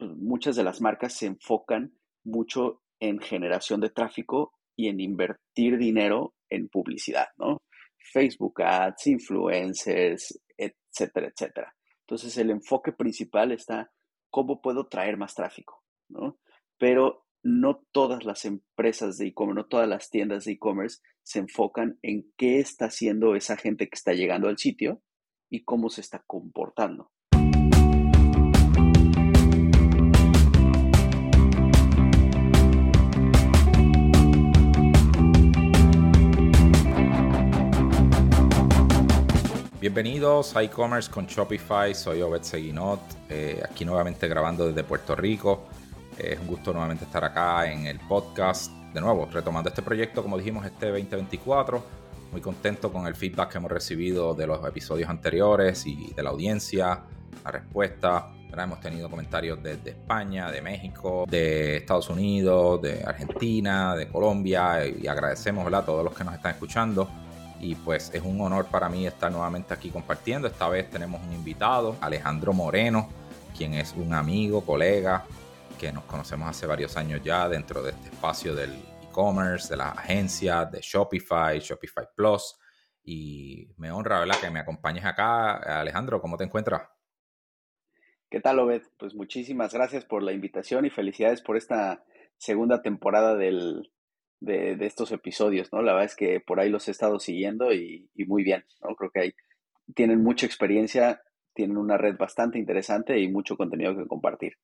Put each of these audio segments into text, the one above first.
muchas de las marcas se enfocan mucho en generación de tráfico y en invertir dinero en publicidad, ¿no? Facebook Ads, influencers, etcétera, etcétera. Entonces el enfoque principal está cómo puedo traer más tráfico, ¿no? Pero no todas las empresas de e-commerce, no todas las tiendas de e-commerce se enfocan en qué está haciendo esa gente que está llegando al sitio y cómo se está comportando. Bienvenidos a e-commerce con Shopify, soy Obed Seguinot, eh, aquí nuevamente grabando desde Puerto Rico. es un gusto nuevamente estar acá en el podcast, de nuevo, retomando este proyecto, como dijimos, este 2024. Muy contento con el feedback que hemos recibido de los episodios anteriores y de la audiencia, la respuesta. Hemos tenido comentarios desde España, de México, de Estados Unidos, de Argentina, de Colombia y agradecemos a todos los que nos están escuchando y pues es un honor para mí estar nuevamente aquí compartiendo. Esta vez tenemos un invitado, Alejandro Moreno, quien es un amigo, colega, que nos conocemos hace varios años ya dentro de este espacio del e-commerce, de las agencias, de Shopify, Shopify Plus. Y me honra, ¿verdad?, que me acompañes acá. Alejandro, ¿cómo te encuentras? ¿Qué tal, Obed? Pues muchísimas gracias por la invitación y felicidades por esta segunda temporada del, de, estos episodios, ¿no? La verdad es que por ahí los he estado siguiendo y, muy bien, ¿no? Creo que ahí tienen mucha experiencia, tienen una red bastante interesante y mucho contenido que compartir.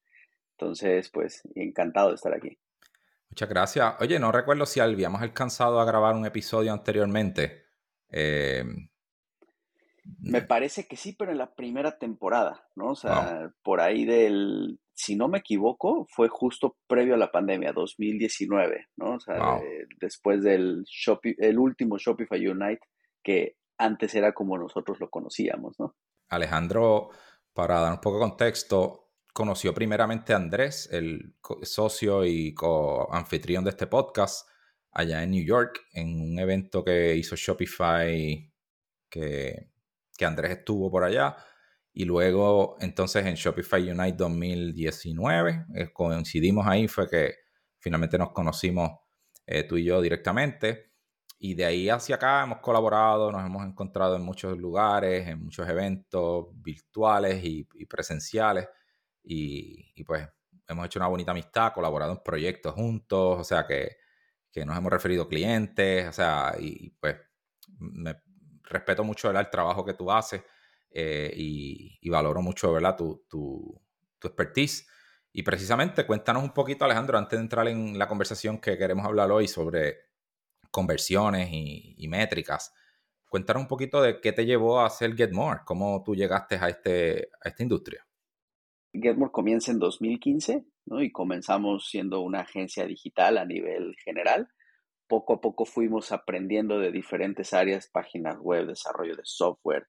Entonces, pues encantado de estar aquí. Muchas gracias. Oye, no recuerdo si habíamos alcanzado a grabar un episodio anteriormente. Eh, me parece que sí, pero en la primera temporada, ¿no? O sea, por ahí del, si no me equivoco, fue justo previo a la pandemia, 2019, ¿no? O sea, después del el último Shopify Unite, que antes era como nosotros lo conocíamos, ¿no? Alejandro, para dar un poco de contexto, conoció primeramente a Andrés, el socio y co-anfitrión de este podcast, allá en New York, en un evento que hizo Shopify que que Andrés estuvo por allá. Y luego, entonces, en Shopify Unite 2019, eh, coincidimos ahí, fue que finalmente nos conocimos eh, tú y yo directamente. Y de ahí hacia acá hemos colaborado, nos hemos encontrado en muchos lugares, en muchos eventos virtuales y, presenciales. Y, y, pues hemos hecho una bonita amistad, colaborado en proyectos juntos, o sea que, que nos hemos referido clientes, o sea, y, pues me, respeto mucho el trabajo que tú haces eh, y, valoro mucho ¿verdad? Tu, tu, expertise. Y precisamente cuéntanos un poquito, Alejandro, antes de entrar en la conversación que queremos hablar hoy sobre conversiones y, métricas. Cuéntanos un poquito de qué te llevó a hacer GetMore, cómo tú llegaste a, este, a esta industria. GetMore comienza en 2015 ¿no? y comenzamos siendo una agencia digital a nivel general poco a poco fuimos aprendiendo de diferentes áreas, páginas web, desarrollo de software,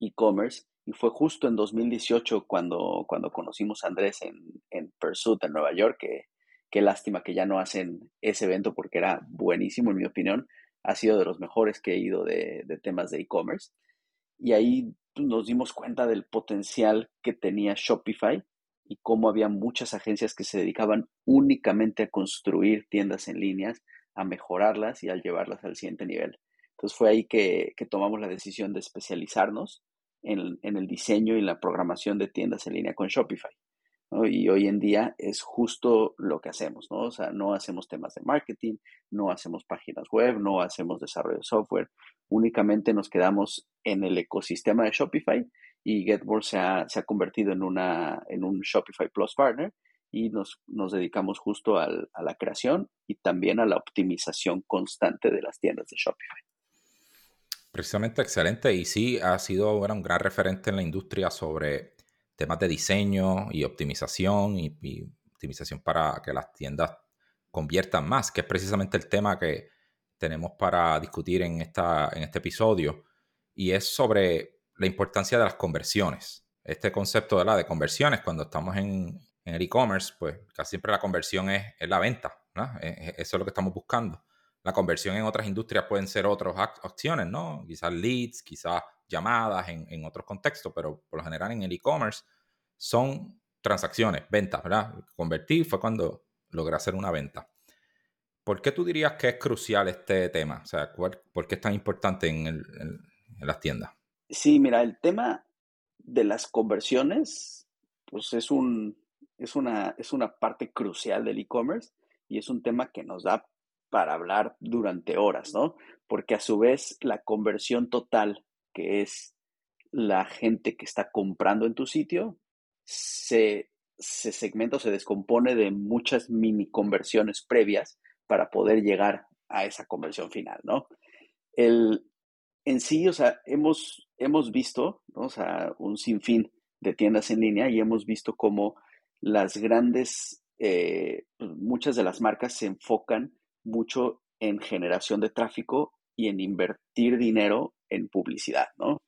e-commerce. Y fue justo en 2018 cuando, cuando conocimos a Andrés en, en Pursuit, en Nueva York, que qué lástima que ya no hacen ese evento porque era buenísimo, en mi opinión. Ha sido de los mejores que he ido de, de temas de e-commerce. Y ahí pues, nos dimos cuenta del potencial que tenía Shopify y cómo había muchas agencias que se dedicaban únicamente a construir tiendas en líneas a mejorarlas y a llevarlas al siguiente nivel. Entonces fue ahí que, tomamos la decisión de especializarnos en, el diseño y la programación de tiendas en línea con Shopify. Y hoy en día es justo lo que hacemos, ¿no? O sea, no hacemos temas de marketing, no hacemos páginas web, no hacemos desarrollo de software, únicamente nos quedamos en el ecosistema de Shopify y GetWorld se ha, se ha convertido en, una, en un Shopify Plus Partner y nos, nos dedicamos justo al, a la creación y también a la optimización constante de las tiendas de Shopify. Precisamente excelente y sí ha sido un gran referente en la industria sobre temas de diseño y optimización y, y, optimización para que las tiendas conviertan más, que es precisamente el tema que tenemos para discutir en, esta, en este episodio y es sobre la importancia de las conversiones. Este concepto de, la de conversiones cuando estamos en, en el e-commerce, pues casi siempre la conversión es, la venta, ¿no? E, e, eso es lo que estamos buscando. La conversión en otras industrias pueden ser otras acciones, ¿no? Quizás leads, quizás llamadas en, otros contextos, pero por lo general en el e-commerce son transacciones, ventas, ¿verdad? Convertí fue cuando logré hacer una venta. ¿Por qué tú dirías que es crucial este tema? O sea, ¿por qué es tan importante en, las tiendas? Sí, mira, el tema de las conversiones, pues es, un, es, una, es una parte crucial del e-commerce y es un tema que nos da para hablar durante horas, ¿no? Porque a su vez la conversión total, que es la gente que está comprando en tu sitio, se, se segmenta o se descompone de muchas mini conversiones previas para poder llegar a esa conversión final, ¿no? El, en sí, o sea, hemos, hemos visto, ¿no? o sea, un sinfín de tiendas en línea y hemos visto cómo las grandes, eh, pues, muchas de las marcas se enfocan mucho en generación de tráfico y en invertir dinero en publicidad, ¿no?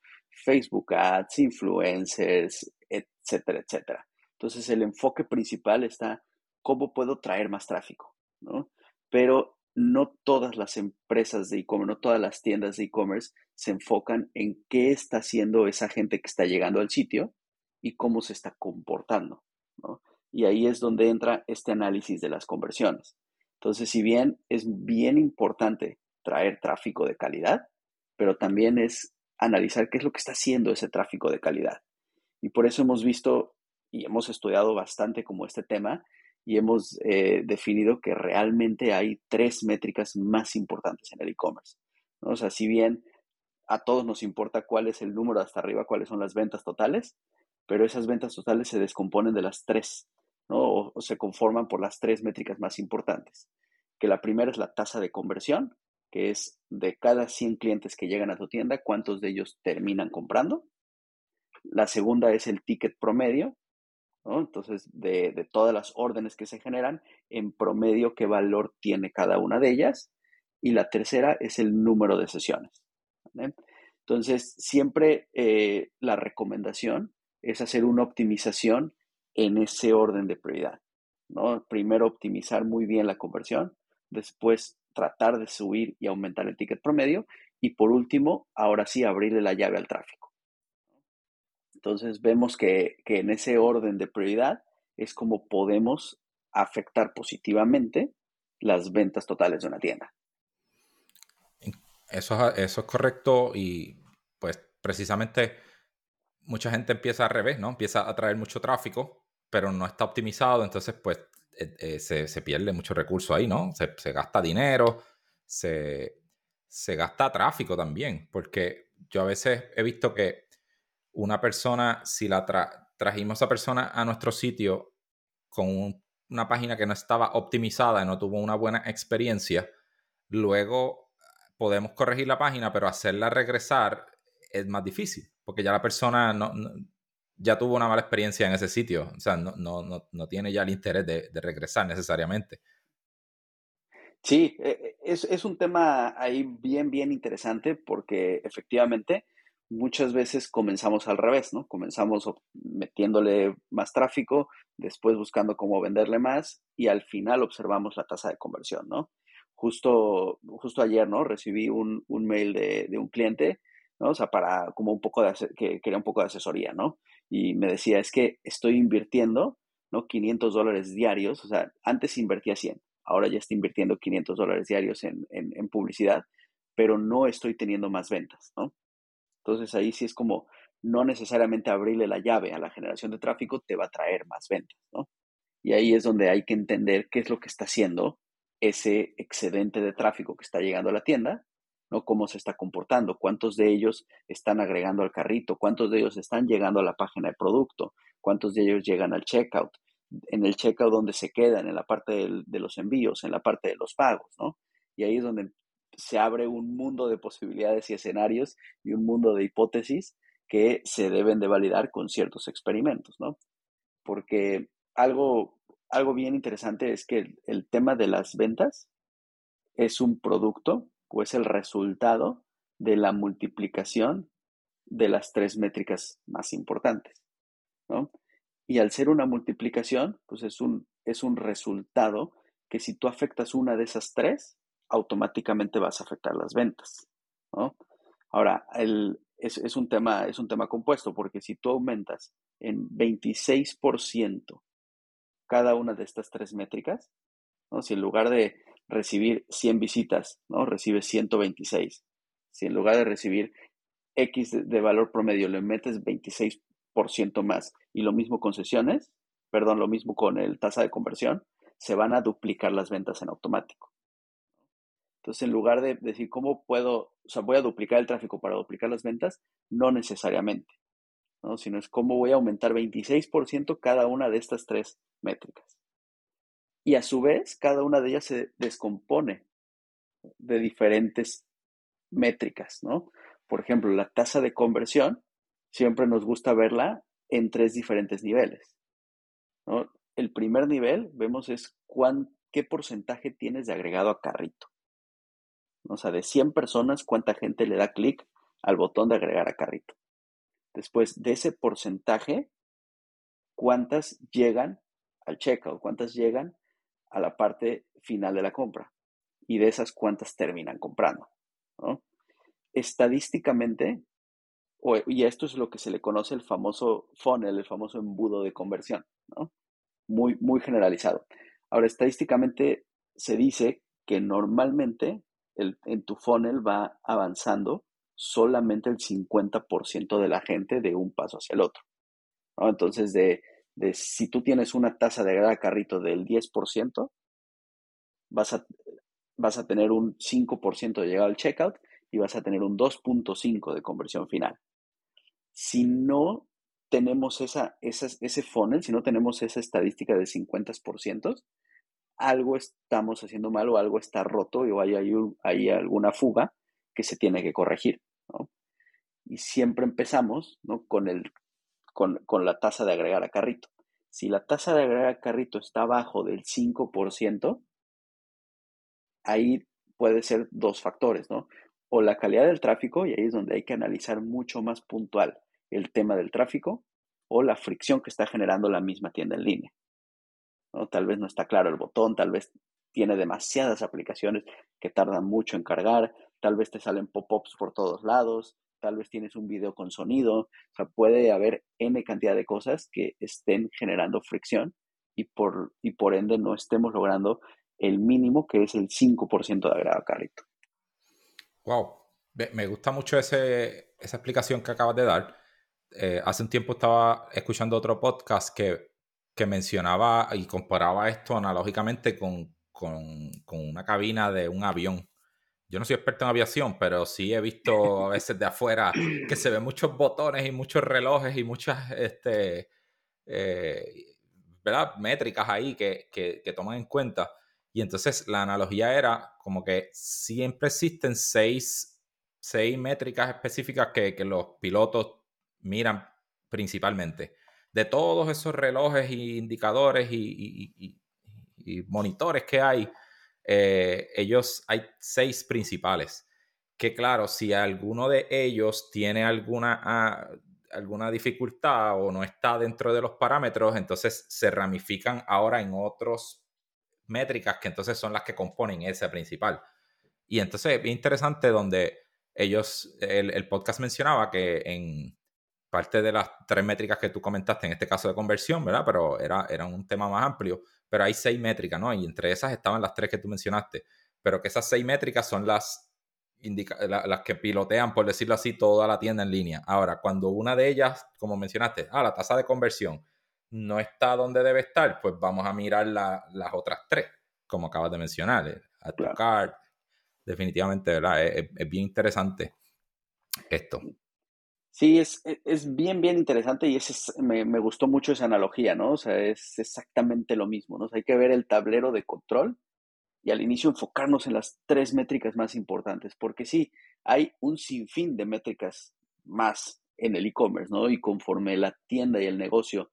Facebook Ads, influencers, etcétera, etcétera. Entonces, el enfoque principal está cómo puedo traer más tráfico, ¿no? pero no todas las empresas de e-commerce, no todas las tiendas de e-commerce se enfocan en qué está haciendo esa gente que está llegando al sitio y cómo se está comportando. Y ahí es donde entra este análisis de las conversiones. Entonces, si bien es bien importante traer tráfico de calidad, pero también es analizar qué es lo que está haciendo ese tráfico de calidad. Y por eso hemos visto y hemos estudiado bastante como este tema y hemos eh, definido que realmente hay tres métricas más importantes en el e-commerce. O sea, si bien a todos nos importa cuál es el número hasta arriba, cuáles son las ventas totales, pero esas ventas totales se descomponen de las tres, ¿no? o, se conforman por las tres métricas más importantes. Que la primera es la tasa de conversión, que es de cada 100 clientes que llegan a tu tienda, cuántos de ellos terminan comprando. La segunda es el ticket promedio, entonces, de, todas las órdenes que se generan, en promedio, qué valor tiene cada una de ellas. Y la tercera es el número de sesiones. Entonces, siempre eh, la recomendación es hacer una optimización en ese orden de prioridad. ¿no? Primero optimizar muy bien la conversión, después tratar de subir y aumentar el ticket promedio y por último, ahora sí, abrirle la llave al tráfico. Entonces vemos que, en ese orden de prioridad es como podemos afectar positivamente las ventas totales de una tienda. Eso, eso es correcto y pues precisamente mucha gente empieza al revés, ¿no? Empieza a traer mucho tráfico, pero no está optimizado, entonces pues eh, eh, se, pierde mucho recurso ahí, ¿no? Se, gasta dinero, se, se, gasta tráfico también, porque yo a veces he visto que una persona, si la trajimos a persona a nuestro sitio con una página que no estaba optimizada y no tuvo una buena experiencia, luego podemos corregir la página, pero hacerla regresar es más difícil, porque ya la persona no, ya tuvo una mala experiencia en ese sitio, o sea, no, no tiene ya el interés de, regresar necesariamente. Sí, e, e, es, es, un tema ahí bien, bien interesante porque efectivamente muchas veces comenzamos al revés, ¿no? Comenzamos metiéndole más tráfico, después buscando cómo venderle más y al final observamos la tasa de conversión, ¿no? Justo, justo ayer, ¿no? Recibí un, mail de, un cliente, ¿no? O sea, para como un poco de, que quería un poco de asesoría, ¿no? Y me decía, es que estoy invirtiendo, ¿no? 500 dólares diarios, o sea, antes invertía 100, ahora ya estoy invirtiendo 500 dólares diarios en, en publicidad, pero no estoy teniendo más ventas, ¿no? Entonces ahí sí es como no necesariamente abrirle la llave a la generación de tráfico te va a traer más ventas, ¿no? Y ahí es donde hay que entender qué es lo que está haciendo ese excedente de tráfico que está llegando a la tienda, ¿no? Cómo se está comportando, cuántos de ellos están agregando al carrito, cuántos de ellos están llegando a la página de producto, cuántos de ellos llegan al checkout, en el checkout donde se quedan, en la parte de los envíos, en la parte de los pagos, ¿no? Y ahí es donde se abre un mundo de posibilidades y escenarios y un mundo de hipótesis que se deben de validar con ciertos experimentos, ¿no? Porque algo, algo bien interesante es que el, tema de las ventas es un producto es el resultado de la multiplicación de las tres métricas más importantes, ¿no? Y al ser una multiplicación, pues es un, es un resultado que si tú afectas una de esas tres, automáticamente vas a afectar las ventas. ¿no? Ahora, el, es, un tema, es un tema compuesto, porque si tú aumentas en 26% cada una de estas tres métricas, ¿no? si en lugar de recibir 100 visitas, ¿no? recibe 126, si en lugar de recibir X de, valor promedio le metes 26% más y lo mismo con sesiones, perdón, lo mismo con el tasa de conversión, se van a duplicar las ventas en automático. Entonces, en lugar de decir cómo puedo, o sea, voy a duplicar el tráfico para duplicar las ventas, no necesariamente, ¿no? sino es cómo voy a aumentar 26% cada una de estas tres métricas. Y a su vez, cada una de ellas se descompone de diferentes métricas, ¿no? Por ejemplo, la tasa de conversión, siempre nos gusta verla en tres diferentes niveles. El primer nivel, vemos, es qué porcentaje tienes de agregado a carrito. O sea, de 100 personas, cuánta gente le da clic al botón de agregar a carrito. Después de ese porcentaje, cuántas llegan al checkout, cuántas llegan a la parte final de la compra. Y de esas, cuántas terminan comprando. Estadísticamente, y esto es lo que se le conoce el famoso funnel, el famoso embudo de conversión, muy, muy generalizado. Ahora, estadísticamente se dice que normalmente en tu funnel va avanzando solamente el 50% de la gente de un paso hacia el otro. Entonces, de, si tú tienes una tasa de carrito del 10%, vas a, vas a tener un 5% de llegada al checkout y vas a tener un 2.5% de conversión final. Si no tenemos esa, ese funnel, si no tenemos esa estadística de 50%, algo estamos haciendo mal o algo está roto o hay, hay, alguna fuga que se tiene que corregir. Y siempre empezamos con, el, con, con, la tasa de agregar a carrito. Si la tasa de agregar a carrito está abajo del 5%, ahí puede ser dos factores, ¿no? O la calidad del tráfico, y ahí es donde hay que analizar mucho más puntual el tema del tráfico, o la fricción que está generando la misma tienda en línea. Tal vez no está claro el botón, tal vez tiene demasiadas aplicaciones que tardan mucho en cargar, tal vez te salen pop-ups por todos lados, tal vez tienes un video con sonido, o sea, puede haber N cantidad de cosas que estén generando fricción y por, y por ende no estemos logrando el mínimo que es el 5% de agrado carrito. Wow, me gusta mucho esa explicación que acabas de dar. Eh, hace un tiempo estaba escuchando otro podcast que que mencionaba y comparaba esto analógicamente con, una cabina de un avión. Yo no soy experto en aviación, pero sí he visto a veces de afuera que se ven muchos botones y muchos relojes y muchas este, eh, métricas ahí que, toman en cuenta. Y entonces la analogía era como que siempre existen seis, métricas específicas que, que los pilotos miran principalmente de todos esos relojes y indicadores y, monitores que hay, eh, ellos hay seis principales. Que claro, si alguno de ellos tiene alguna, ah, alguna dificultad o no está dentro de los parámetros, entonces se ramifican ahora en otras métricas que entonces son las que componen ese principal. Y entonces es interesante donde ellos, el podcast mencionaba que en, parte de las tres métricas que tú comentaste, en este caso de conversión, ¿verdad? Pero era, era un tema más amplio, pero hay seis métricas, ¿no? Y entre esas estaban las tres que tú mencionaste, pero que esas seis métricas son las, las que pilotean, por decirlo así, toda la tienda en línea. Ahora, cuando una de ellas, como mencionaste, ah, la tasa de conversión no está donde debe estar, pues vamos a mirar las otras tres, como acabas de mencionar, eh, a tu card. Definitivamente, ¿verdad? es bien interesante esto. Sí, es, e, es, bien, bien interesante y es, me, me, gustó mucho esa analogía, ¿no? O sea, es exactamente lo mismo, ¿no? hay que ver el tablero de control y al inicio enfocarnos en las tres métricas más importantes, porque sí, hay un sinfín de métricas más en el e-commerce, ¿no? Y conforme la tienda y el negocio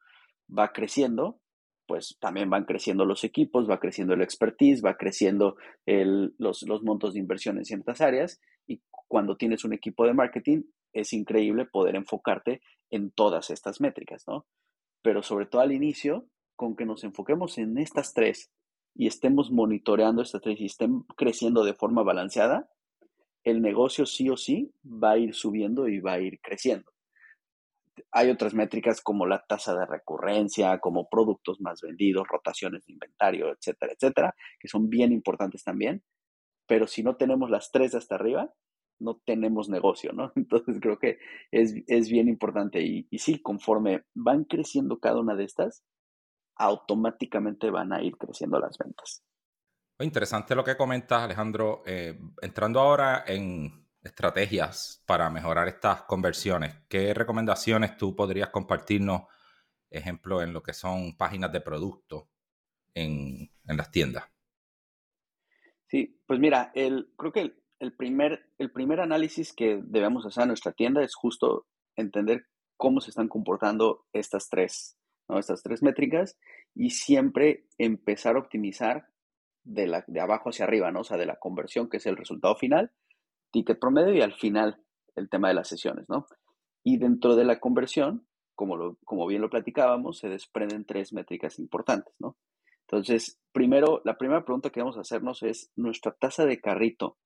va creciendo, pues también van creciendo los equipos, va creciendo el expertise, va creciendo el, los, los montos de inversión en ciertas áreas y cuando tienes un equipo de marketing, es increíble poder enfocarte en todas estas métricas, ¿no? Pero sobre todo al inicio, con que nos enfoquemos en estas tres y estemos monitoreando estas tres y estén creciendo de forma balanceada, el negocio sí o sí va a ir subiendo y va a ir creciendo. hay otras métricas como la tasa de recurrencia, como productos más vendidos, rotaciones de inventario, etcétera, etcétera, que son bien importantes también. Pero si no tenemos las tres hasta arriba, no tenemos negocio, ¿no? Entonces creo que es, bien importante. Y, y sí, conforme van creciendo cada una de estas, automáticamente van a ir creciendo las ventas. Interesante lo que comentas, Alejandro. Eh, entrando ahora en estrategias para mejorar estas conversiones, ¿qué recomendaciones tú podrías compartirnos, ejemplo, en lo que son páginas de producto en, las tiendas? Sí, pues mira, el, creo que el, primer, el primer análisis que debemos hacer en nuestra tienda es justo entender cómo se están comportando estas tres, ¿no? estas tres métricas y siempre empezar a optimizar de, la, de abajo hacia arriba, ¿no? O sea, de la conversión, que es el resultado final, ticket promedio y al final el tema de las sesiones, ¿no? Y dentro de la conversión, como, lo, como bien lo platicábamos, se desprenden tres métricas importantes, ¿no? Entonces, primero, la primera pregunta que vamos a hacernos es, ¿nuestra tasa de carrito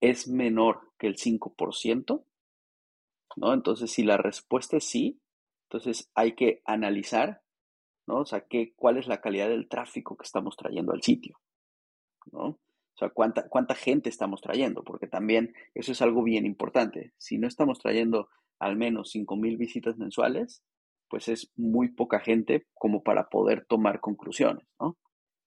es menor que el 5%? ¿No? Entonces, si la respuesta es sí, entonces hay que analizar, ¿no? O sea, ¿qué, ¿cuál es la calidad del tráfico que estamos trayendo al sitio? ¿No? O sea, ¿cuánta, cuánta gente estamos trayendo, porque también eso es algo bien importante. Si no estamos trayendo al menos 5.000 visitas mensuales, pues es muy poca gente como para poder tomar conclusiones, ¿no?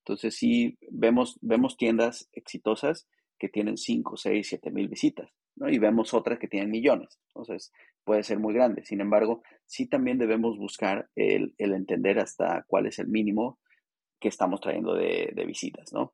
Entonces sí vemos, vemos tiendas exitosas que tienen 5, 6, 7 mil visitas, ¿no? Y vemos otras que tienen millones. Entonces puede ser muy grande. Sin embargo, sí también debemos buscar el, entender hasta cuál es el mínimo que estamos trayendo de, visitas, ¿no?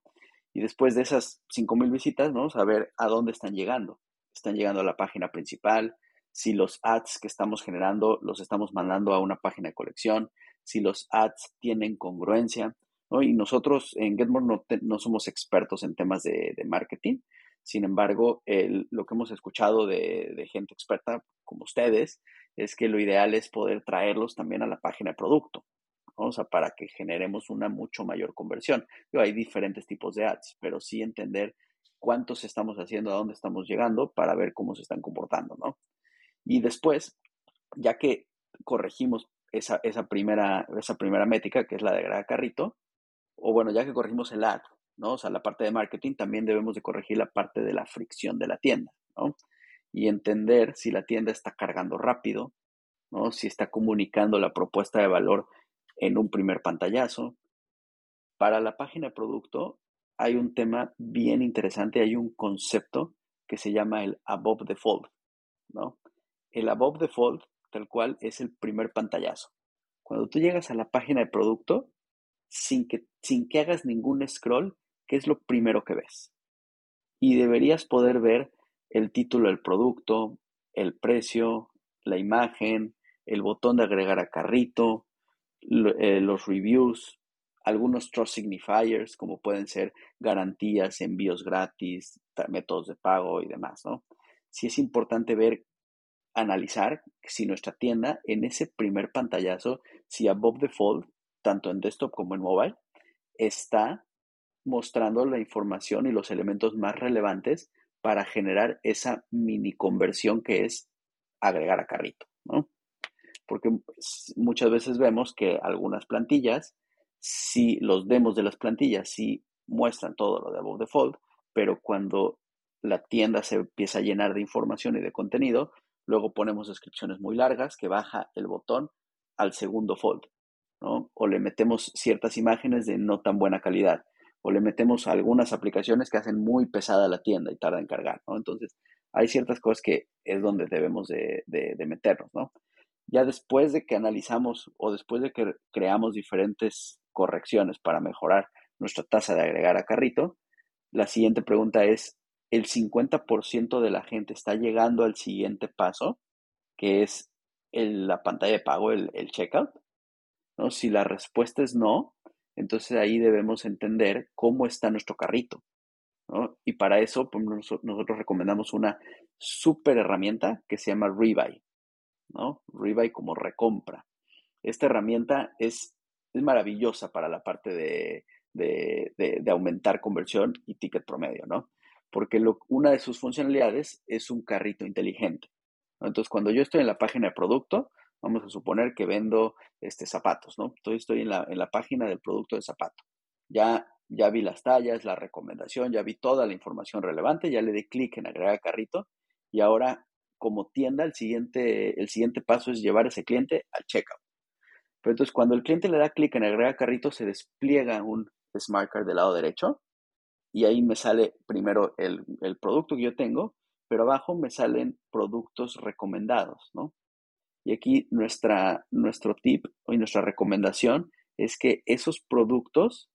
Y después de esas 5.000 visitas, ¿no? Saber a dónde están llegando. Están llegando a la página principal, si los ads que estamos generando los estamos mandando a una página de colección, si los ads tienen congruencia, ¿no? Y nosotros en Getmore no, no somos expertos en temas de, de marketing, sin embargo, lo que hemos escuchado de, gente experta como ustedes es que lo ideal es poder traerlos también a la página de producto, o sea, para que generemos una mucho mayor conversión. hay diferentes tipos de ads, pero sí entender cuántos estamos haciendo, a dónde estamos llegando para ver cómo se están comportando, ¿no? Y después, ya que corregimos esa, esa, primera, esa primera métrica, que es la de carrito, o bueno, ya que corregimos el ad, ¿no? O sea, la parte de marketing, también debemos de corregir la parte de la fricción de la tienda, ¿no? Y entender si la tienda está cargando rápido, ¿no? Si está comunicando la propuesta de valor en un primer pantallazo. Para la página de producto hay un tema bien interesante, hay un concepto que se llama el above the fold, ¿no? El above the fold, tal cual, es el primer pantallazo. Cuando tú llegas a la página de producto, sin que, sin que hagas ningún scroll, ¿qué es lo primero que ves? Y deberías poder ver el título del producto, el precio, la imagen, el botón de agregar a carrito, eh, los reviews, algunos trust signifiers, como pueden ser garantías, envíos gratis, métodos de pago y demás, ¿no? Sí es importante ver, analizar si nuestra tienda en ese primer pantallazo, si above the fold, tanto en desktop como en mobile, está mostrando la información y los elementos más relevantes para generar esa mini conversión que es agregar a carrito, ¿no? porque muchas veces vemos que algunas plantillas, si los demos de las plantillas, sí muestran todo lo de above default, pero cuando la tienda se empieza a llenar de información y de contenido, luego ponemos descripciones muy largas que baja el botón al segundo fold, O le metemos ciertas imágenes de no tan buena calidad, o le metemos algunas aplicaciones que hacen muy pesada la tienda y tarda en cargar. Entonces, hay ciertas cosas que es donde debemos de, de meternos, ¿no? Ya después de que analizamos o después de que creamos diferentes correcciones para mejorar nuestra tasa de agregar a carrito, la siguiente pregunta es, ¿el 50% de la gente está llegando al siguiente paso, que es la pantalla de pago, el, checkout? ¿No? Si la respuesta es no, entonces ahí debemos entender cómo está nuestro carrito. Y para eso pues, nosotros recomendamos una super herramienta que se llama Rebuy. ¿no? Rebuy como recompra. Esta herramienta es, es maravillosa para la parte de, de, aumentar conversión y ticket promedio, ¿no? Porque una de sus funcionalidades es un carrito inteligente. Entonces, cuando yo estoy en la página de producto, Vamos a suponer que vendo este, zapatos, ¿no? Entonces estoy en la, en la página del producto de zapato. Ya, ya vi las tallas, la recomendación, ya vi toda la información relevante, ya le di clic en agregar carrito y ahora como tienda el siguiente, el siguiente paso es llevar ese cliente al checkout. Pero entonces cuando el cliente le da clic en agregar carrito se despliega un Smart del lado derecho y ahí me sale primero el, el producto que yo tengo, pero abajo me salen productos recomendados, ¿no? Y aquí nuestra, nuestro tip y nuestra recomendación es que esos productos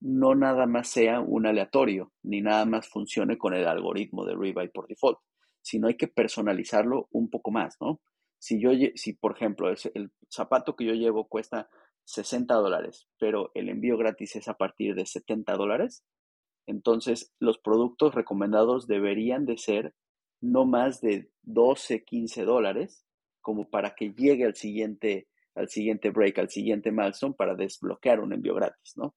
no nada más sea un aleatorio, ni nada más funcione con el algoritmo de Rebuy por default, sino hay que personalizarlo un poco más, ¿no? Si yo, si por ejemplo, el zapato que yo llevo cuesta 60 dólares, pero el envío gratis es a partir de 70 dólares, entonces los productos recomendados deberían de ser no más de 12, 15 dólares, como para que llegue al siguiente, al siguiente break, al siguiente milestone para desbloquear un envío gratis, ¿no?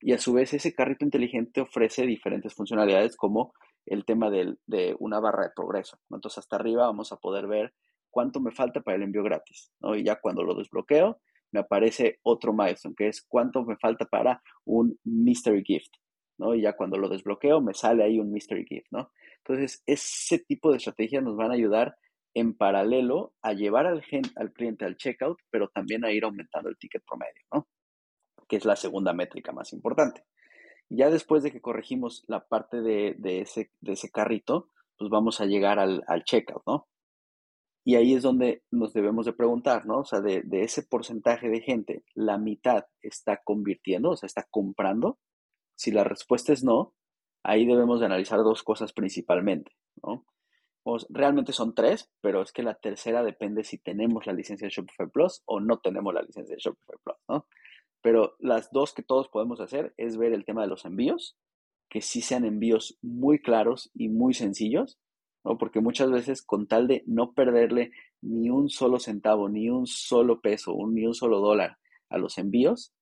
Y a su vez ese carrito inteligente ofrece diferentes funcionalidades como el tema de una barra de progreso. Entonces hasta arriba vamos a poder ver cuánto me falta para el envío gratis. ¿no? Y ya cuando lo desbloqueo, me aparece otro milestone, que es cuánto me falta para un mystery gift. ¿no? Y ya cuando lo desbloqueo, me sale ahí un mystery gift. ¿no? Entonces, ese tipo de estrategias nos van a ayudar en paralelo a llevar al, cliente al checkout, pero también a ir aumentando el ticket promedio, ¿no? que es la segunda métrica más importante. Ya después de que corregimos la parte de, ese, de ese, carrito, pues vamos a llegar al, checkout, ¿no? Y ahí es donde nos debemos de preguntar, ¿no? O sea, de, de, ese porcentaje de gente, la mitad está convirtiendo, o sea, está comprando. Si la respuesta es no, ahí debemos de analizar dos cosas principalmente, ¿no? Pues, realmente son tres, pero es que la tercera depende si tenemos la licencia de Shopify Plus o no tenemos la licencia de Shopify Plus, ¿no? Pero las dos que todos podemos hacer es ver el tema de los envíos, que sí sean envíos muy claros y muy sencillos, ¿no? Porque muchas veces con tal de no perderle ni un solo centavo, ni un solo peso, ni un solo dólar a los envíos,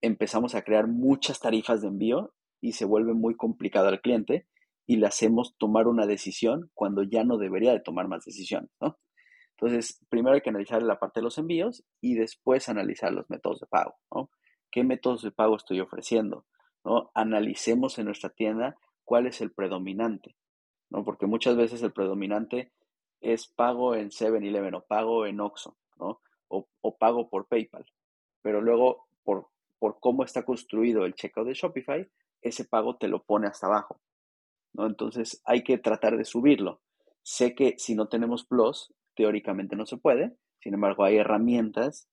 empezamos a crear muchas tarifas de envío y se vuelve muy complicado al cliente y le hacemos tomar una decisión cuando ya no debería de tomar más decisiones, ¿no? Entonces, primero hay que analizar la parte de los envíos y después analizar los métodos de pago, ¿no? ¿Qué métodos de pago estoy ofreciendo? ¿no? Analicemos en nuestra tienda cuál es el predominante, ¿no? Porque muchas veces el predominante es pago en 7-Eleven o pago en Oxxo, ¿no? O, o, pago por PayPal. Pero luego, por, por cómo está construido el checkout de Shopify, ese pago te lo pone hasta abajo. Entonces hay que tratar de subirlo. Sé que si no tenemos Plus, teóricamente no se puede, sin embargo hay herramientas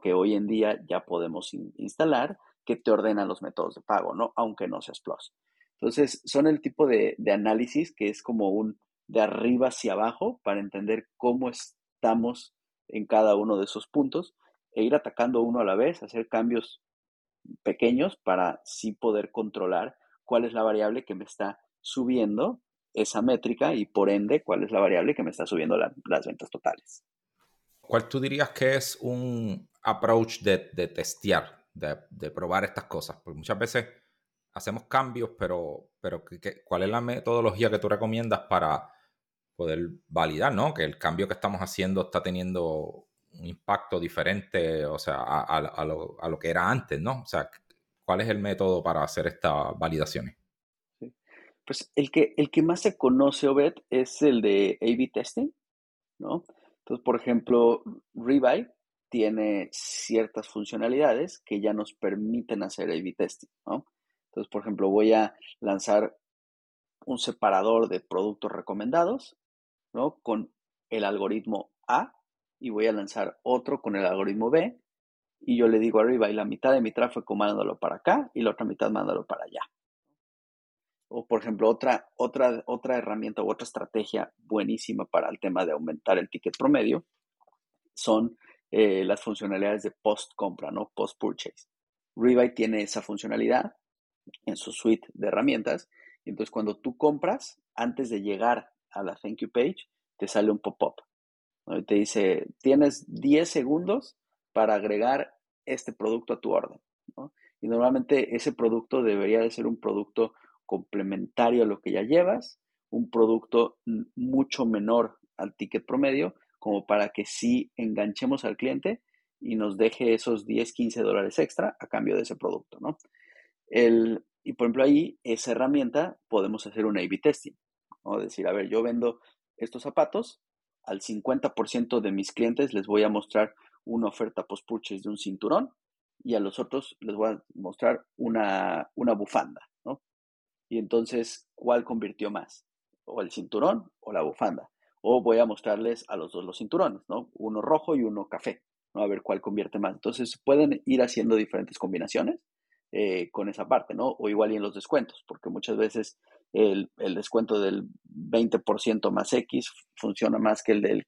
que hoy en día ya podemos instalar que te ordenan los métodos de pago, ¿no? aunque no seas Plus. Entonces son el tipo de, de análisis que es como un de arriba hacia abajo para entender cómo estamos en cada uno de esos puntos e ir atacando uno a la vez, hacer cambios pequeños para sí poder controlar cuál es la variable que me está subiendo esa métrica y por ende cuál es la variable que me está subiendo las ventas totales. ¿Cuál tú dirías que es un approach de, testear, de, probar estas cosas? Porque muchas veces hacemos cambios, pero, ¿cuál es la metodología que tú recomiendas para poder validar, ¿no? Que el cambio que estamos haciendo está teniendo un impacto diferente, o sea, a, lo, a, lo, que era antes, ¿no? O sea, ¿cuál es el método para hacer estas validaciones? Pues el que, el que más se conoce, Obed, es el de A-B testing, ¿no? Entonces, por ejemplo, Rebuy tiene ciertas funcionalidades que ya nos permiten hacer A-B testing, ¿no? Entonces, por ejemplo, voy a lanzar un separador de productos recomendados, ¿no? Con el algoritmo A y voy a lanzar otro con el algoritmo B y yo le digo arriba y la mitad de mi tráfico mándalo para acá y la otra mitad mándalo para allá. O por ejemplo, otra, otra, otra herramienta u otra estrategia buenísima para el tema de aumentar el ticket promedio son eh, las funcionalidades de post compra, ¿no? Post purchase. Rebuy tiene esa funcionalidad en su suite de herramientas. Y entonces cuando tú compras, antes de llegar a la thank you page, te sale un pop-up te dice, tienes 10 segundos para agregar este producto a tu orden. Y normalmente ese producto debería de ser un producto complementario a lo que ya llevas, un producto mucho menor al ticket promedio, como para que sí enganchemos al cliente y nos deje esos 10, 15 dólares extra a cambio de ese producto, ¿no? El, y por ejemplo ahí, esa herramienta, podemos hacer un A-B testing, ¿no? Decir, a ver, yo vendo estos zapatos, al 50% de mis clientes les voy a mostrar una oferta post-purchase de un cinturón y a los otros les voy a mostrar una, una bufanda. Y entonces, ¿cuál convirtió más? ¿O el cinturón o la bufanda? O voy a mostrarles a los dos los cinturones, ¿no? Uno rojo y uno café, ¿no? A ver cuál convierte más. Entonces, pueden ir haciendo diferentes combinaciones eh, con esa parte, ¿no? O igual y en los descuentos, porque muchas veces el, el descuento del 20% más X funciona más que el del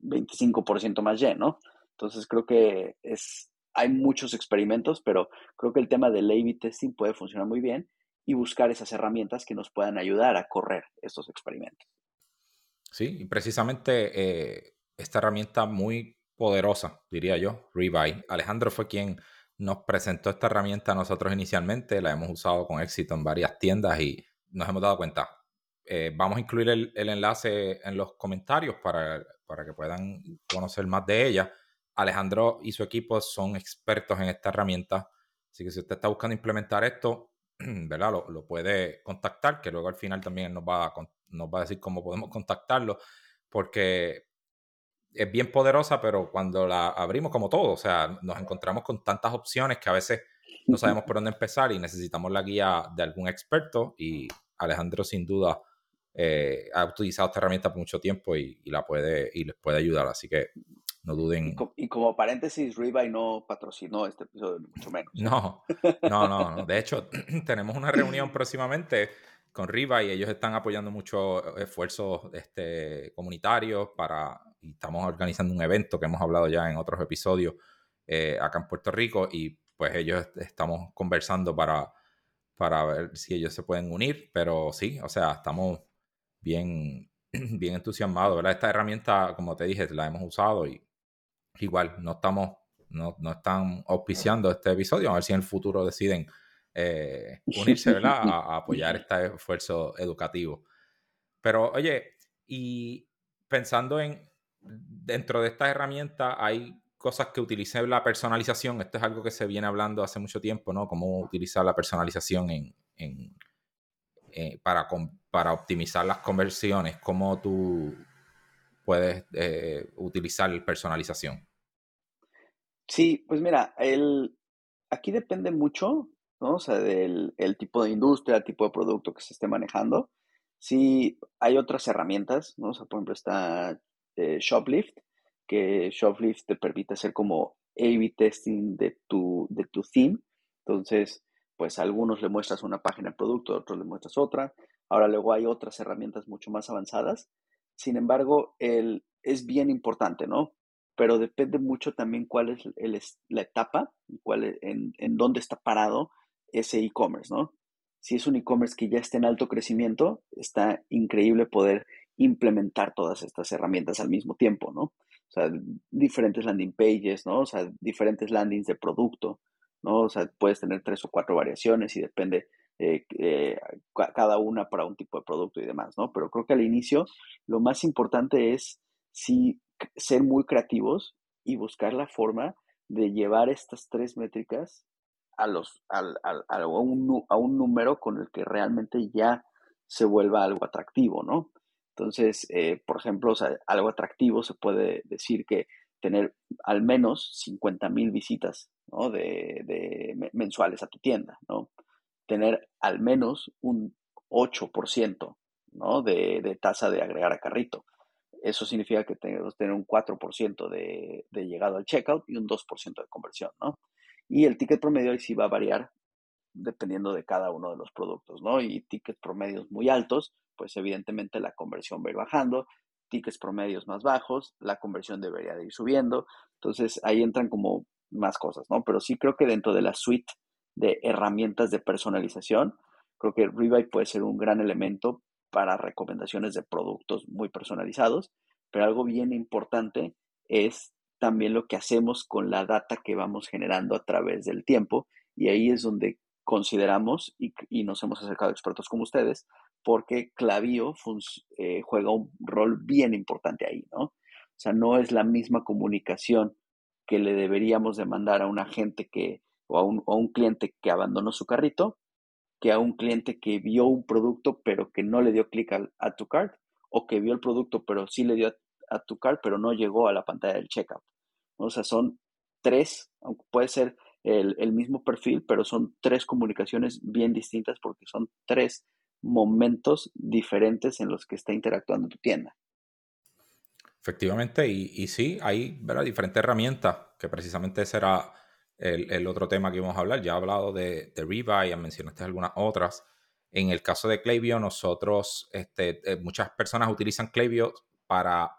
25% más Y, ¿no? Entonces, creo que es, hay muchos experimentos, pero creo que el tema del A-B testing puede funcionar muy bien y buscar esas herramientas que nos puedan ayudar a correr estos experimentos. Sí, y precisamente eh, esta herramienta muy poderosa, diría yo, Rebuy. Alejandro fue quien nos presentó esta herramienta a nosotros inicialmente, la hemos usado con éxito en varias tiendas y nos hemos dado cuenta. Eh, vamos a incluir el, enlace en los comentarios para, para que puedan conocer más de ella. Alejandro y su equipo son expertos en esta herramienta, así que si usted está buscando implementar esto, ¿verdad? Lo, lo puede contactar, que luego al final también nos va a nos va a decir cómo podemos contactarlo, porque es bien poderosa, pero cuando la abrimos, como todo, o sea, nos encontramos con tantas opciones que a veces no sabemos por dónde empezar y necesitamos la guía de algún experto y Alejandro sin duda eh, ha utilizado esta herramienta por mucho tiempo y, la puede y les puede ayudar, así que no duden. Y, como paréntesis, Rebuy no patrocinó este episodio, mucho menos. No, no, no, no. De hecho, tenemos una reunión próximamente con Riva y ellos están apoyando muchos esfuerzos este, comunitarios para, y estamos organizando un evento que hemos hablado ya en otros episodios eh, acá en Puerto Rico y pues ellos estamos conversando para, para ver si ellos se pueden unir, pero sí, o sea, estamos bien, bien entusiasmados, ¿verdad? Esta herramienta, como te dije, la hemos usado y igual no estamos, no, no están auspiciando este episodio, a ver si en el futuro deciden eh, unirse, ¿verdad? A, apoyar este esfuerzo educativo. Pero, oye, y pensando en, dentro de estas herramientas hay cosas que utilicen la personalización. Esto es algo que se viene hablando hace mucho tiempo, ¿no? Cómo utilizar la personalización en, eh, para, para optimizar las conversiones. Cómo tú puedes eh, utilizar personalización. Sí, pues mira, el, aquí depende mucho ¿no? O sea, del el tipo de industria, el tipo de producto que se esté manejando. Sí, hay otras herramientas, ¿no? O sea, por ejemplo, está eh, Shoplift, que Shoplift te permite hacer como A-B testing de tu, de tu theme. Entonces, pues a algunos le muestras una página de producto, a otros le muestras otra. Ahora luego hay otras herramientas mucho más avanzadas. Sin embargo, el, es bien importante, ¿no? Pero depende mucho también cuál es el, la etapa, cuál, en, en dónde está parado ese e-commerce, ¿no? Si es un e-commerce que ya está en alto crecimiento, está increíble poder implementar todas estas herramientas al mismo tiempo, ¿no? O sea, diferentes landing pages, ¿no? O sea, diferentes landings de producto, ¿no? O sea, puedes tener tres o cuatro variaciones y depende eh, eh, cada una para un tipo de producto y demás, ¿no? Pero creo que al inicio lo más importante es sí ser muy creativos y buscar la forma de llevar estas tres métricas a, los, al, a, un, a un número con el que realmente ya se vuelva algo atractivo, ¿no? Entonces, eh, por ejemplo, algo atractivo se puede decir que tener al menos 50 mil visitas ¿no? de, de, mensuales a tu tienda, ¿no? Tener al menos un 8% ¿no? de, de, tasa de agregar a carrito. Eso significa que tenemos tener un 4% de, de llegado al checkout y un 2% de conversión, ¿no? Y el ticket promedio ahí sí va a variar dependiendo de cada uno de los productos, ¿no? Y tickets promedios muy altos, pues evidentemente la conversión va a ir bajando, tickets promedios más bajos, la conversión debería de ir subiendo. Entonces ahí entran como más cosas, ¿no? Pero sí creo que dentro de la suite de herramientas de personalización, creo que Rebuy puede ser un gran elemento para recomendaciones de productos muy personalizados, pero algo bien importante es también lo que hacemos con la data que vamos generando a través del tiempo y ahí es donde consideramos y, nos hemos acercado a expertos como ustedes porque Clavio eh, juega un rol bien importante ahí, ¿no? O sea, no es la misma comunicación que le deberíamos de mandar a un agente que, o a un, un cliente que abandonó su carrito, que a un cliente que vio un producto pero que no le dio clic a, tu cart, o que vio el producto pero sí le dio a, tu cart, pero no llegó a la pantalla del checkout. O sea, son tres, aunque puede ser el, el, mismo perfil, pero son tres comunicaciones bien distintas porque son tres momentos diferentes en los que está interactuando tu tienda. Efectivamente, y, y sí, hay ¿verdad? diferentes herramientas, que precisamente será el, el, otro tema que íbamos a hablar. Ya he hablado de, de Rebuy, mencionaste algunas otras. En el caso de Klaviyo, nosotros, este, eh, muchas personas utilizan Klaviyo para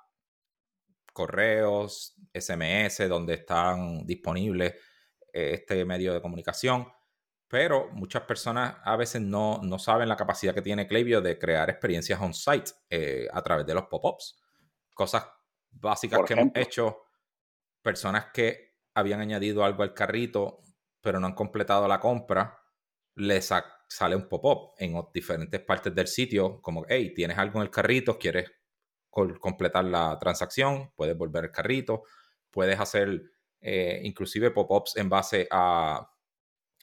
correos, SMS, donde están disponibles eh, este medio de comunicación, pero muchas personas a veces no, no saben la capacidad que tiene Klaviyo de crear experiencias on-site eh, a través de los pop-ups. Cosas básicas que hemos hecho, personas que habían añadido algo al carrito, pero no han completado la compra, les sale un pop-up en diferentes partes del sitio, como, hey, tienes algo en el carrito, quieres completar la transacción, puedes volver el carrito, puedes hacer eh, inclusive pop-ups en base a,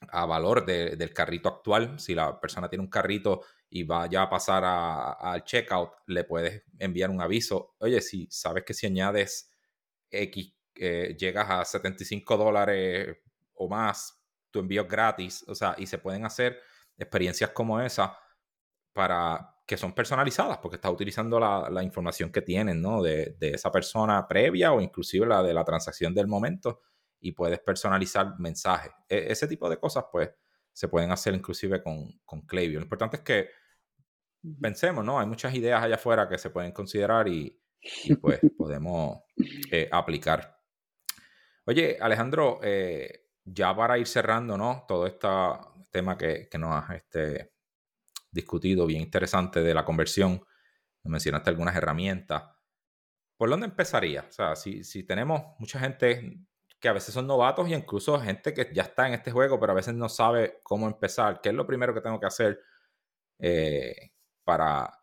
a valor del carrito actual. Si la persona tiene un carrito y va ya a pasar al checkout, le puedes enviar un aviso. Oye, si sabes que si añades X, eh, llegas a 75 dólares o más, tu envío es gratis. O sea, y se pueden hacer experiencias como esa para que son personalizadas, porque estás utilizando la, la información que tienen, ¿no? De, de, esa persona previa o inclusive la de la transacción del momento y puedes personalizar mensajes. E, ese tipo de cosas, pues, se pueden hacer inclusive con, con Klaviyo. Lo importante es que pensemos, ¿no? Hay muchas ideas allá afuera que se pueden considerar y, y pues podemos eh, aplicar. Oye, Alejandro, eh, ya para ir cerrando, ¿no? Todo este tema que, que nos has este, discutido, bien interesante de la conversión. Mencionaste algunas herramientas. ¿Por dónde empezaría? O sea, si, si tenemos mucha gente que a veces son novatos y incluso gente que ya está en este juego, pero a veces no sabe cómo empezar, ¿qué es lo primero que tengo que hacer eh, para,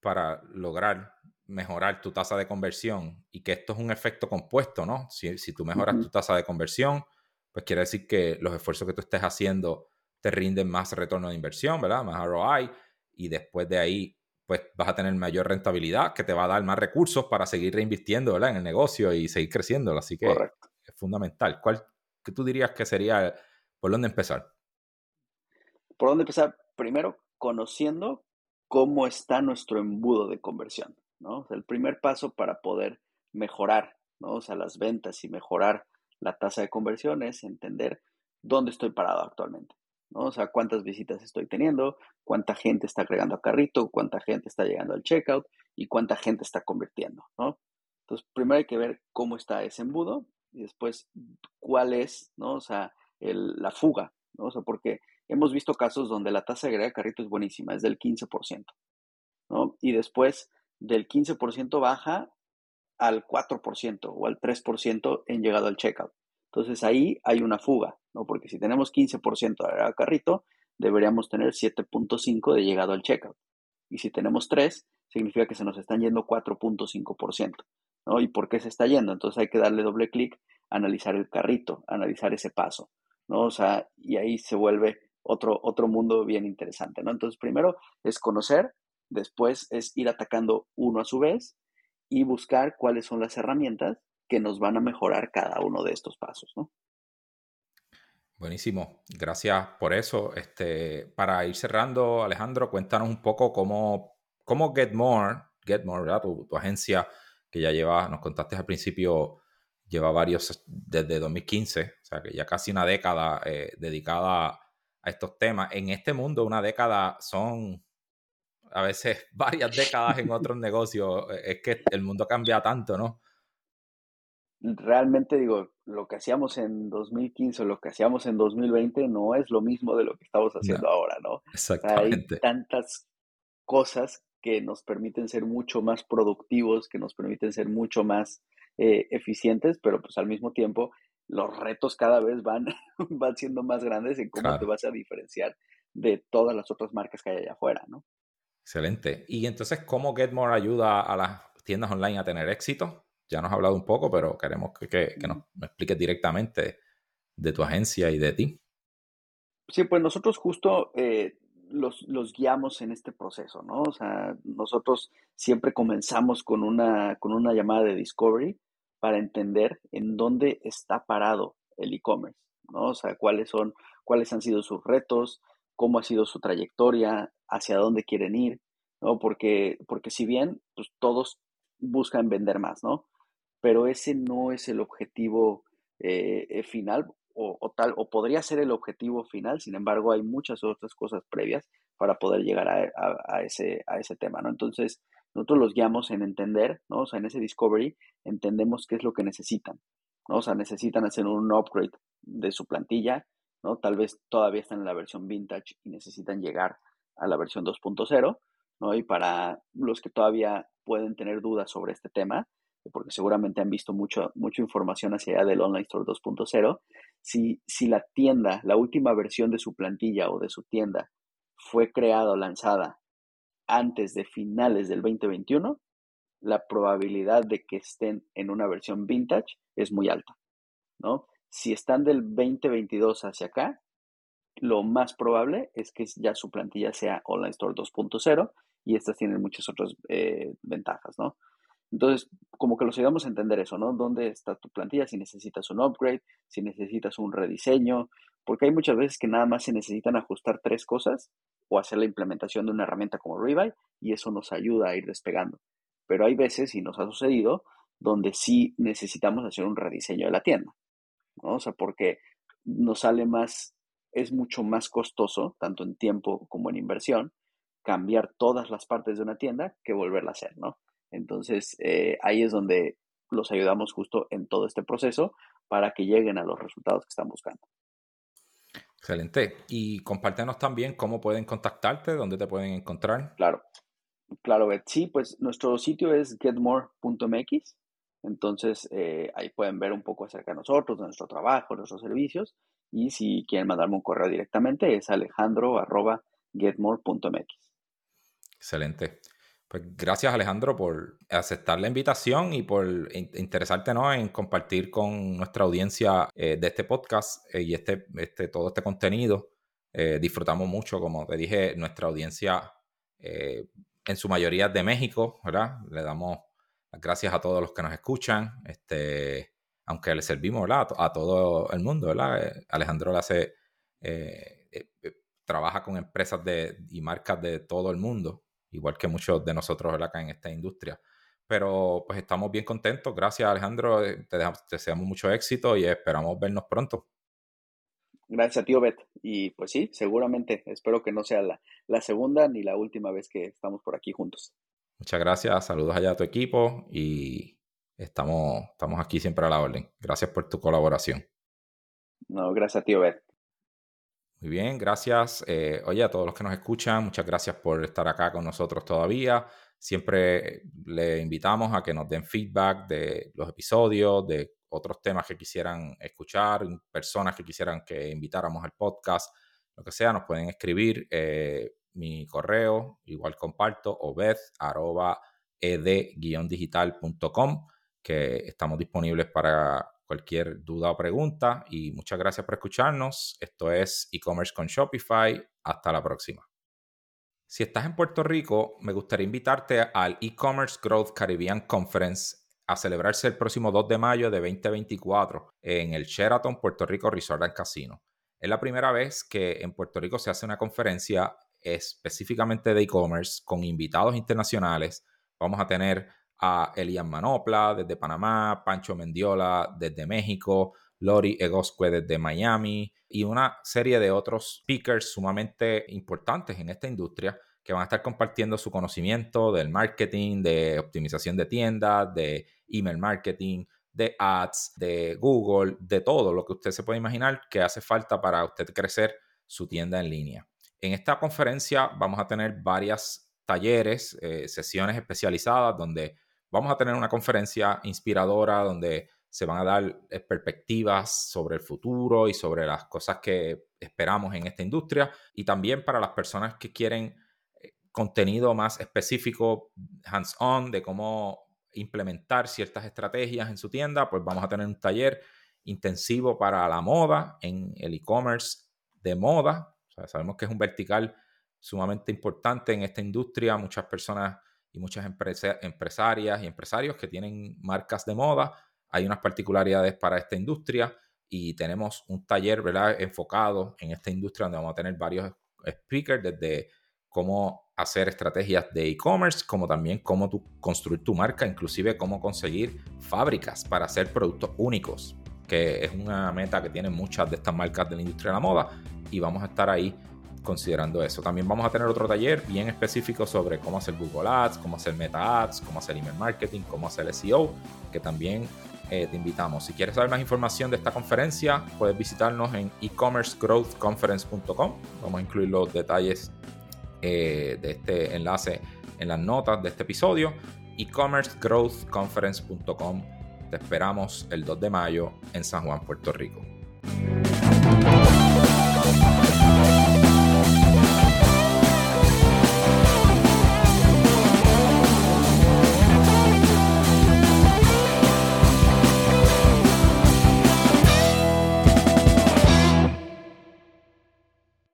para lograr mejorar tu tasa de conversión? Y que esto es un efecto compuesto, ¿no? Si, si tú mejoras tu tasa de conversión, pues quiere decir que los esfuerzos que tú estés haciendo te rinden más retorno de inversión, ¿verdad? Más ROI y después de ahí pues vas a tener mayor rentabilidad que te va a dar más recursos para seguir reinvirtiendo ¿verdad? en el negocio y seguir creciendo. Así que es fundamental. ¿Cuál que tú dirías que sería por dónde empezar? ¿Por dónde empezar? Primero, conociendo cómo está nuestro embudo de conversión, ¿no? El primer paso para poder mejorar, ¿no? O sea, las ventas y mejorar la tasa de conversión es entender dónde estoy parado actualmente. ¿no? O sea, cuántas visitas estoy teniendo, cuánta gente está agregando a carrito, cuánta gente está llegando al checkout y cuánta gente está convirtiendo, ¿no? Entonces, primero hay que ver cómo está ese embudo y después cuál es, ¿no? O sea, el, la fuga, ¿no? O sea, porque hemos visto casos donde la tasa de agregar a carrito es buenísima, es del 15%, ¿no? Y después del 15% baja al 4% o al 3% en llegado al checkout. Entonces ahí hay una fuga, ¿no? Porque si tenemos 15% de carrito, deberíamos tener 7.5 de llegado al checkout. Y si tenemos 3, significa que se nos están yendo 4.5%, ¿no? ¿Y por qué se está yendo? Entonces hay que darle doble clic, analizar el carrito, analizar ese paso, ¿no? O sea, y ahí se vuelve otro, otro mundo bien interesante, ¿no? Entonces primero es conocer, después es ir atacando uno a su vez y buscar cuáles son las herramientas que nos van a mejorar cada uno de estos pasos, ¿no? Buenísimo, gracias por eso. Este, para ir cerrando, Alejandro, cuéntanos un poco cómo, cómo ¿verdad? Tu, tu, agencia que ya lleva, nos contaste al principio, lleva varios desde 2015, o sea que ya casi una década eh, dedicada a estos temas. En este mundo, una década son a veces varias décadas en otros negocios. Es que el mundo cambia tanto, ¿no? realmente digo, lo que hacíamos en 2015 o lo que hacíamos en 2020 no es lo mismo de lo que estamos haciendo ahora, ¿no? Exactamente. hay tantas cosas que nos permiten ser mucho más productivos, que nos permiten ser mucho más eh, eficientes, pero pues al mismo tiempo los retos cada vez van, van siendo más grandes en cómo te vas a diferenciar de todas las otras marcas que hay allá afuera, ¿no? Excelente. Y entonces, ¿cómo Getmore ayuda a las tiendas online a tener éxito? ya nos has hablado un poco, pero queremos que, nos, expliques directamente de tu agencia y de ti. Sí, pues nosotros justo eh, los, los, guiamos en este proceso, ¿no? O sea, nosotros siempre comenzamos con una, con una llamada de discovery para entender en dónde está parado el e-commerce, ¿no? O sea, cuáles son, cuáles han sido sus retos, cómo ha sido su trayectoria, hacia dónde quieren ir, ¿no? Porque, porque si bien pues, todos buscan vender más, ¿no? Pero ese no es el objetivo eh, eh, final o, tal, o podría ser el objetivo final, sin embargo hay muchas otras cosas previas para poder llegar a, ese, a ese tema, ¿no? Entonces, nosotros los guiamos en entender, ¿no? O sea, en ese discovery entendemos qué es lo que necesitan, ¿no? O sea, necesitan hacer un upgrade de su plantilla, ¿no? Tal vez todavía están en la versión vintage y necesitan llegar a la versión 2.0, ¿no? Y para los que todavía pueden tener dudas sobre este tema, porque seguramente han visto mucho, mucha información hacia allá del Online Store 2.0, si, si la tienda, la última versión de su plantilla o de su tienda fue creada o lanzada antes de finales del 2021, la probabilidad de que estén en una versión vintage es muy alta, ¿no? Si están del 2022 hacia acá, lo más probable es que ya su plantilla sea Online Store 2.0 y estas tienen muchas otras eh, ventajas, ¿no? Entonces, como que los ayudamos a entender eso, ¿no? ¿Dónde está tu plantilla? Si necesitas un upgrade, si necesitas un rediseño, porque hay muchas veces que nada más se necesitan ajustar tres cosas o hacer la implementación de una herramienta como Rebuy y eso nos ayuda a ir despegando. Pero hay veces, y nos ha sucedido, donde sí necesitamos hacer un rediseño de la tienda, ¿no? O sea, porque nos sale más, es mucho más costoso, tanto en tiempo como en inversión, cambiar todas las partes de una tienda que volverla a hacer, ¿no? Entonces, eh, ahí es donde los ayudamos justo en todo este proceso para que lleguen a los resultados que están buscando. Excelente. Y compártenos también cómo pueden contactarte, dónde te pueden encontrar. Claro, claro, Sí, pues nuestro sitio es getmore.mx. Entonces, eh, ahí pueden ver un poco acerca de nosotros, de nuestro trabajo, nuestros servicios. Y si quieren mandarme un correo directamente, es alejandro.getmore.mx. Excelente. Pues gracias Alejandro por aceptar la invitación y por interesarte en compartir con nuestra audiencia eh, de este podcast eh, y este, este, todo este contenido. Eh, disfrutamos mucho, como te dije, nuestra audiencia en su mayoría de México, ¿verdad? Le damos las gracias a todos los que nos escuchan, este, aunque le servimos ¿verdad? A, todo el mundo, ¿verdad? Alejandro le hace, trabaja con empresas de, y marcas de todo el mundo igual que muchos de nosotros acá en esta industria. Pero pues estamos bien contentos. Gracias Alejandro, eh, te, deseamos mucho éxito y esperamos vernos pronto. Gracias tío Bet. Y pues sí, seguramente espero que no sea la, la segunda ni la última vez que estamos por aquí juntos. Muchas gracias, saludos allá a tu equipo y estamos, estamos aquí siempre a la orden. Gracias por tu colaboración. No, gracias tío Bet. Muy bien, gracias. Eh, oye, a todos los que nos escuchan, muchas gracias por estar acá con nosotros todavía. Siempre le invitamos a que nos den feedback de los episodios, de otros temas que quisieran escuchar, personas que quisieran que invitáramos al podcast, lo que sea, nos pueden escribir. Eh, mi correo, igual comparto, obed, ed-digital.com, que estamos disponibles para cualquier duda o pregunta y muchas gracias por escucharnos. Esto es e-commerce con Shopify. Hasta la próxima. Si estás en Puerto Rico, me gustaría invitarte al e-commerce Growth Caribbean Conference a celebrarse el próximo 2 de mayo de 2024 en el Sheraton Puerto Rico Resort and Casino. Es la primera vez que en Puerto Rico se hace una conferencia específicamente de e-commerce con invitados internacionales. Vamos a tener a Elian Manopla desde Panamá, Pancho Mendiola desde México, Lori Egosque desde Miami y una serie de otros speakers sumamente importantes en esta industria que van a estar compartiendo su conocimiento del marketing, de optimización de tiendas, de email marketing, de ads, de Google, de todo lo que usted se puede imaginar que hace falta para usted crecer su tienda en línea. En esta conferencia vamos a tener varias talleres, eh, sesiones especializadas donde Vamos a tener una conferencia inspiradora donde se van a dar eh, perspectivas sobre el futuro y sobre las cosas que esperamos en esta industria y también para las personas que quieren eh, contenido más específico, hands-on, de cómo implementar ciertas estrategias en su tienda, pues vamos a tener un taller intensivo para la moda en el e-commerce de moda. sabemos que es un vertical sumamente importante en esta industria. Muchas personas y muchas empresarias y empresarios que tienen marcas de moda. Hay unas particularidades para esta industria y tenemos un taller ¿verdad? enfocado en esta industria donde vamos a tener varios speakers desde cómo hacer estrategias de e-commerce, como también cómo construir tu marca, inclusive cómo conseguir fábricas para hacer productos únicos, que es una meta que tienen muchas de estas marcas de la industria de la moda y vamos a estar ahí considerando eso. También vamos a tener otro taller bien específico sobre cómo hacer Google Ads, cómo hacer Meta Ads, cómo hacer email marketing, cómo hacer SEO, que también eh, te invitamos. Si quieres saber más información de esta conferencia, puedes visitarnos en ecommercegrowthconference.com. Vamos a incluir los detalles eh, de este enlace en las notas de este episodio. ecommercegrowthconference.com. Te esperamos el 2 de mayo en San Juan, Puerto Rico.